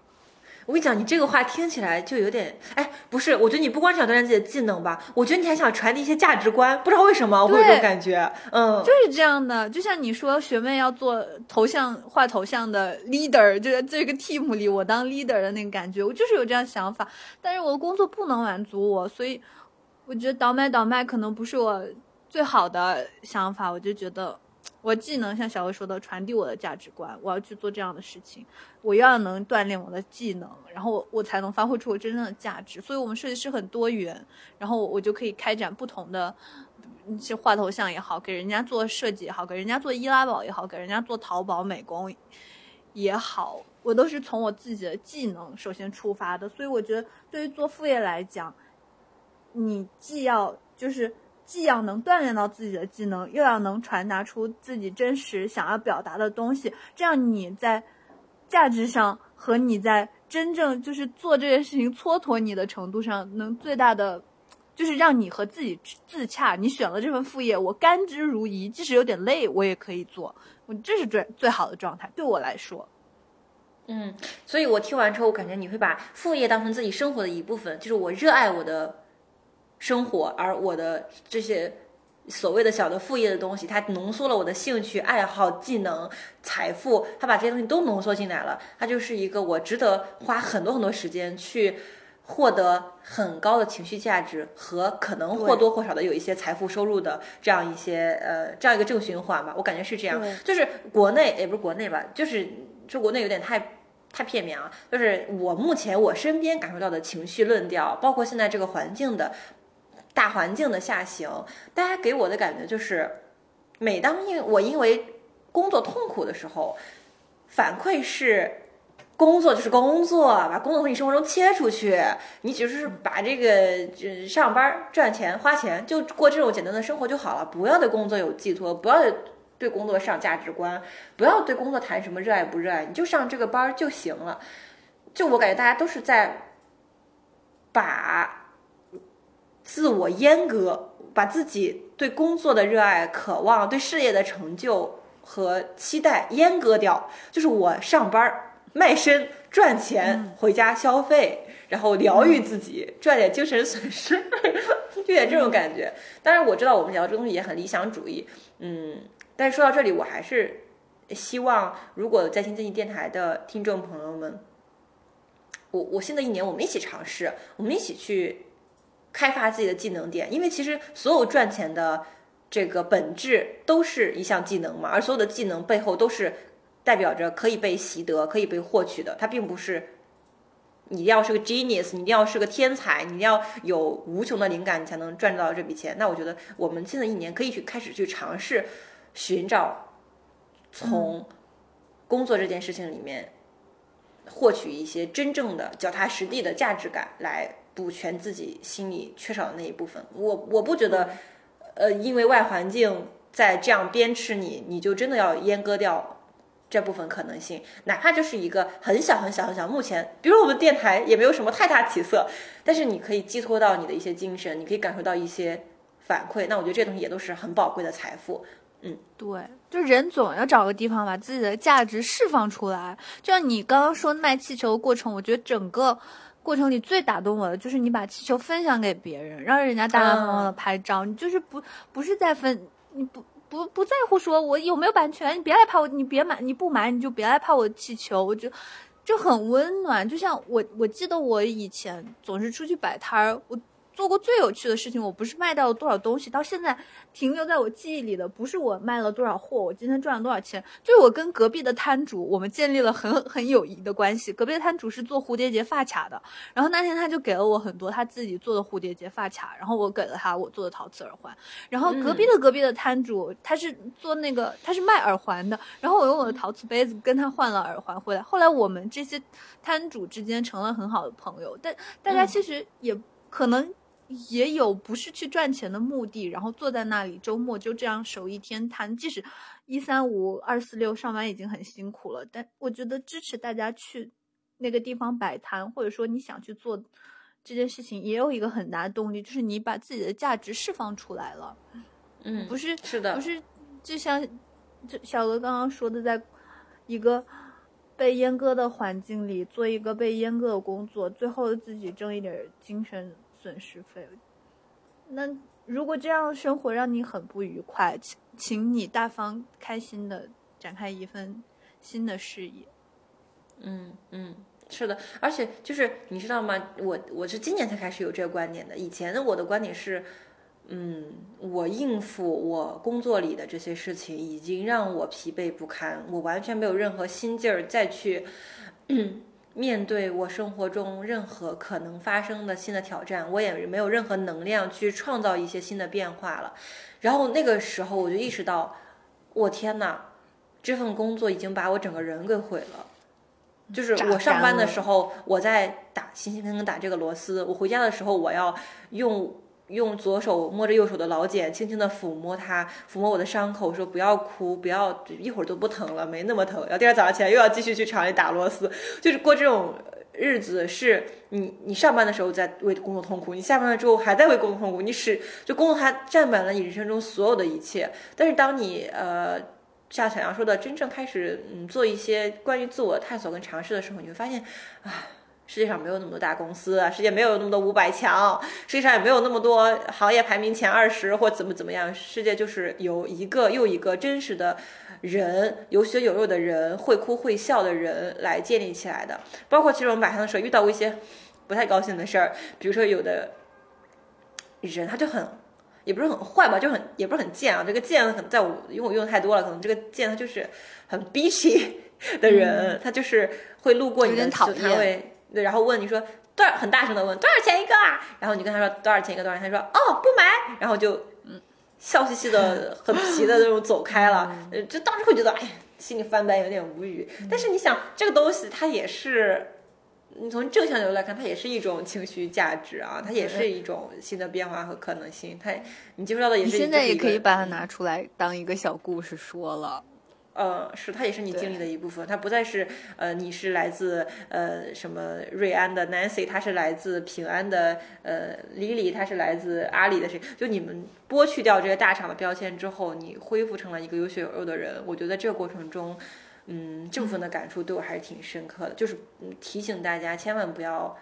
我跟你讲，你这个话听起来就有点，哎，不是，我觉得你不光想锻炼自己的技能吧，我觉得你还想传递一些价值观，不知道为什么我会有这种感觉，嗯，就是这样的，就像你说学妹要做头像画头像的 leader，就在这个 team 里我当 leader 的那个感觉，我就是有这样想法，但是我的工作不能满足我，所以我觉得倒卖倒卖可能不是我最好的想法，我就觉得我既能像小薇说的传递我的价值观，我要去做这样的事情，我要能锻炼我的技能，然后我我才能发挥出我真正的价值。所以，我们设计师很多元，然后我就可以开展不同的。一些画头像也好，给人家做设计也好，给人家做易拉宝也好，给人家做淘宝美工也好，我都是从我自己的技能首先出发的。所以我觉得，对于做副业来讲，你既要就是既要能锻炼到自己的技能，又要能传达出自己真实想要表达的东西，这样你在价值上和你在真正就是做这件事情蹉跎你的程度上，能最大的就是让你和自己自洽。你选了这份副业，我甘之如饴，即使有点累，我也可以做。我这是最最好的状态，对我来说。嗯，所以我听完之后，我感觉你会把副业当成自己生活的一部分，就是我热爱我的生活，而我的这些所谓的小的副业的东西，它浓缩了我的兴趣、爱好、技能、财富，它把这些东西都浓缩进来了，它就是一个我值得花很多很多时间去获得很高的情绪价值和可能或多或少的有一些财富收入的这样一些呃这样一个正循环吧，我感觉是这样，就是国内也不是国内吧，就是说国内有点太。太片面啊！就是我目前我身边感受到的情绪论调，包括现在这个环境的大环境的下行，大家给我的感觉就是，每当因我因为工作痛苦的时候，反馈是工作就是工作，把工作从你生活中切出去，你只是把这个就上班赚钱花钱，就过这种简单的生活就好了，不要对工作有寄托，不要对工作上价值观，不要对工作谈什么热爱不热爱，你就上这个班就行了。就我感觉大家都是在把自我阉割，把自己对工作的热爱、渴望、对事业的成就和期待阉割掉。就是我上班儿卖身赚钱，回家消费，然后疗愈自己，赚点精神损失，[laughs] 就有点这种感觉。当然我知道我们聊这个东西也很理想主义，嗯，但是说到这里，我还是希望，如果在新经济电台的听众朋友们，我我新的一年我们一起尝试，我们一起去开发自己的技能点，因为其实所有赚钱的这个本质都是一项技能嘛，而所有的技能背后都是代表着可以被习得、可以被获取的，它并不是。你一定要是个 genius，你一定要是个天才，你一定要有无穷的灵感，你才能赚到这笔钱。那我觉得我们新的一年可以去开始去尝试寻找从工作这件事情里面获取一些真正的脚踏实地的价值感，来补全自己心里缺少的那一部分。我我不觉得，呃，因为外环境在这样鞭笞你，你就真的要阉割掉。这部分可能性，哪怕就是一个很小很小很小，目前，比如我们电台也没有什么太大起色，但是你可以寄托到你的一些精神，你可以感受到一些反馈，那我觉得这些东西也都是很宝贵的财富。嗯对，就人总要找个地方把自己的价值释放出来。就像你刚刚说卖气球的过程，我觉得整个过程里最打动我的就是你把气球分享给别人，让人家大大方方的拍照。你就是不不是在分，你不不不在乎说我有没有版权，你别来拍我，你别买，你不买你就别来拍我气球。我就就很温暖，就像我我记得我以前总是出去摆摊儿，我。做过最有趣的事情，我不是卖掉了多少东西，到现在停留在我记忆里的不是我卖了多少货，我今天赚了多少钱，就是我跟隔壁的摊主，我们建立了很很友谊的关系。隔壁的摊主是做蝴蝶结发卡的，然后那天他就给了我很多他自己做的蝴蝶结发卡，然后我给了他我做的陶瓷耳环。然后隔壁的隔壁的摊主他是做那个他是卖耳环的，然后我用我的陶瓷杯子跟他换了耳环回来。后来我们这些摊主之间成了很好的朋友，但大家其实也可能。也有不是去赚钱的目的，然后坐在那里周末就这样守一天摊，即使一三五二四六上班已经很辛苦了，但我觉得支持大家去那个地方摆摊，或者说你想去做这件事情，也有一个很大的动力，就是你把自己的价值释放出来了。嗯，不是是的，不是就像就小鹅刚刚说的，在一个被阉割的环境里做一个被阉割的工作，最后自己挣一点精神。损失费，那如果这样生活让你很不愉快，请请你大方开心的展开一份新的事业。嗯嗯，是的，而且就是你知道吗？我我是今年才开始有这个观点的，以前的我的观点是，嗯，我应付我工作里的这些事情已经让我疲惫不堪，我完全没有任何心劲儿再去。面对我生活中任何可能发生的新的挑战，我也没有任何能量去创造一些新的变化了。然后那个时候我就意识到，我天呐，这份工作已经把我整个人给毁了。就是我上班的时候，我在打勤勤恳恳打这个螺丝；我回家的时候，我要用。用左手摸着右手的老茧，轻轻地抚摸它，抚摸我的伤口，说不要哭，不要一会儿都不疼了，没那么疼。然后第二天早上起来又要继续去厂里打螺丝，就是过这种日子是你你上班的时候在为工作痛苦，你下班了之后还在为工作痛苦，你是就工作它占满了你人生中所有的一切。但是当你呃像小杨说的，真正开始嗯做一些关于自我探索跟尝试的时候，你会发现啊。世界上没有那么多大公司，世界没有那么多五百强，世界上也没有那么多行业排名前二十或怎么怎么样。世界就是由一个又一个真实的人，有血有肉的人，会哭会笑的人来建立起来的。包括其实我们摆摊的时候遇到过一些不太高兴的事儿，比如说有的人他就很，也不是很坏吧，就很也不是很贱啊。这个贱可能在我因为我用的太多了，可能这个贱他就是很 bitchy 的人，他就是会路过你的酒摊位。对，然后问你说多少，很大声的问多少钱一个啊？然后你跟他说多少钱一个多少钱？他说哦不买，然后就嗯笑嘻嘻的很皮的那种走开了。呃，就当时会觉得哎呀心里翻白有点无语。但是你想这个东西它也是，你从正向角度来看，它也是一种情绪价值啊，它也是一种新的变化和可能性。它你接触到的也是你现在也可以把它拿出来当一个小故事说了。呃，是，它也是你经历的一部分，它不再是呃，你是来自呃什么瑞安的 Nancy，他是来自平安的呃 Lily，他是来自阿里的谁？就你们剥去掉这些大厂的标签之后，你恢复成了一个有血有肉的人。我觉得这个过程中，嗯，这部分的感触对我还是挺深刻的，就是提醒大家千万不要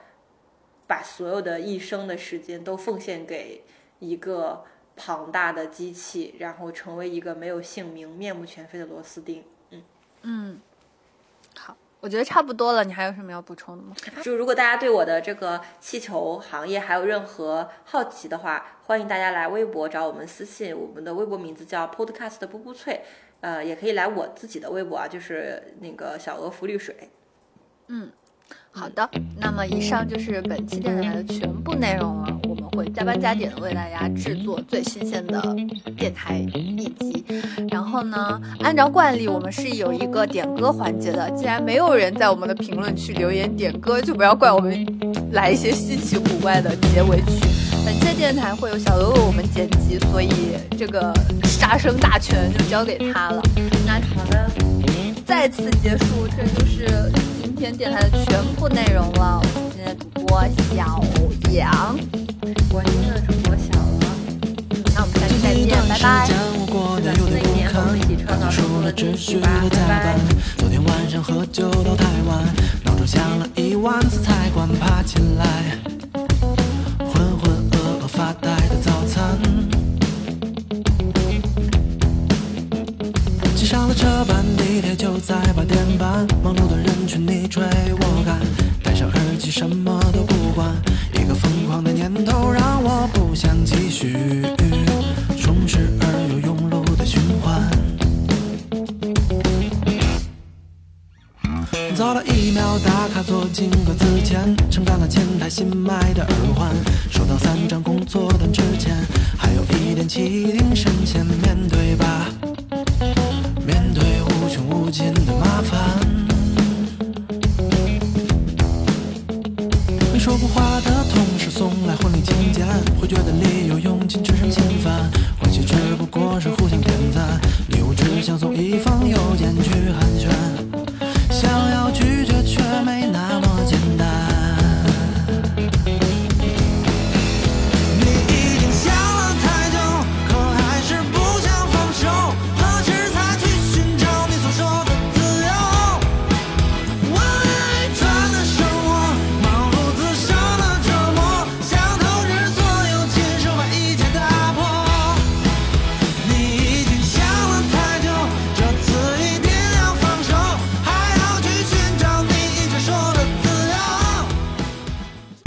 把所有的一生的时间都奉献给一个。庞大的机器，然后成为一个没有姓名、面目全非的螺丝钉。嗯嗯，好，我觉得差不多了。你还有什么要补充的吗？[laughs] 就如果大家对我的这个气球行业还有任何好奇的话，欢迎大家来微博找我们私信。我们的微博名字叫 Podcast 布布脆，呃，也可以来我自己的微博啊，就是那个小鹅浮绿水。嗯。好的，那么以上就是本期电台的全部内容了。会加班加点的为大家制作最新鲜的电台一集。然后呢，按照惯例，我们是有一个点歌环节的。既然没有人在我们的评论区留言点歌，就不要怪我们来一些稀奇古怪的结尾曲。本期电台会有小鹅为我们剪辑，所以这个杀生大权就交给他了。那好的，再次结束，这就是。今天电台的全部内容了。我是今天的主播小杨，我是的主播小鹅。那我们下期再见，拜拜。新的一年和我们一起创造更多的秩序吧，拜拜。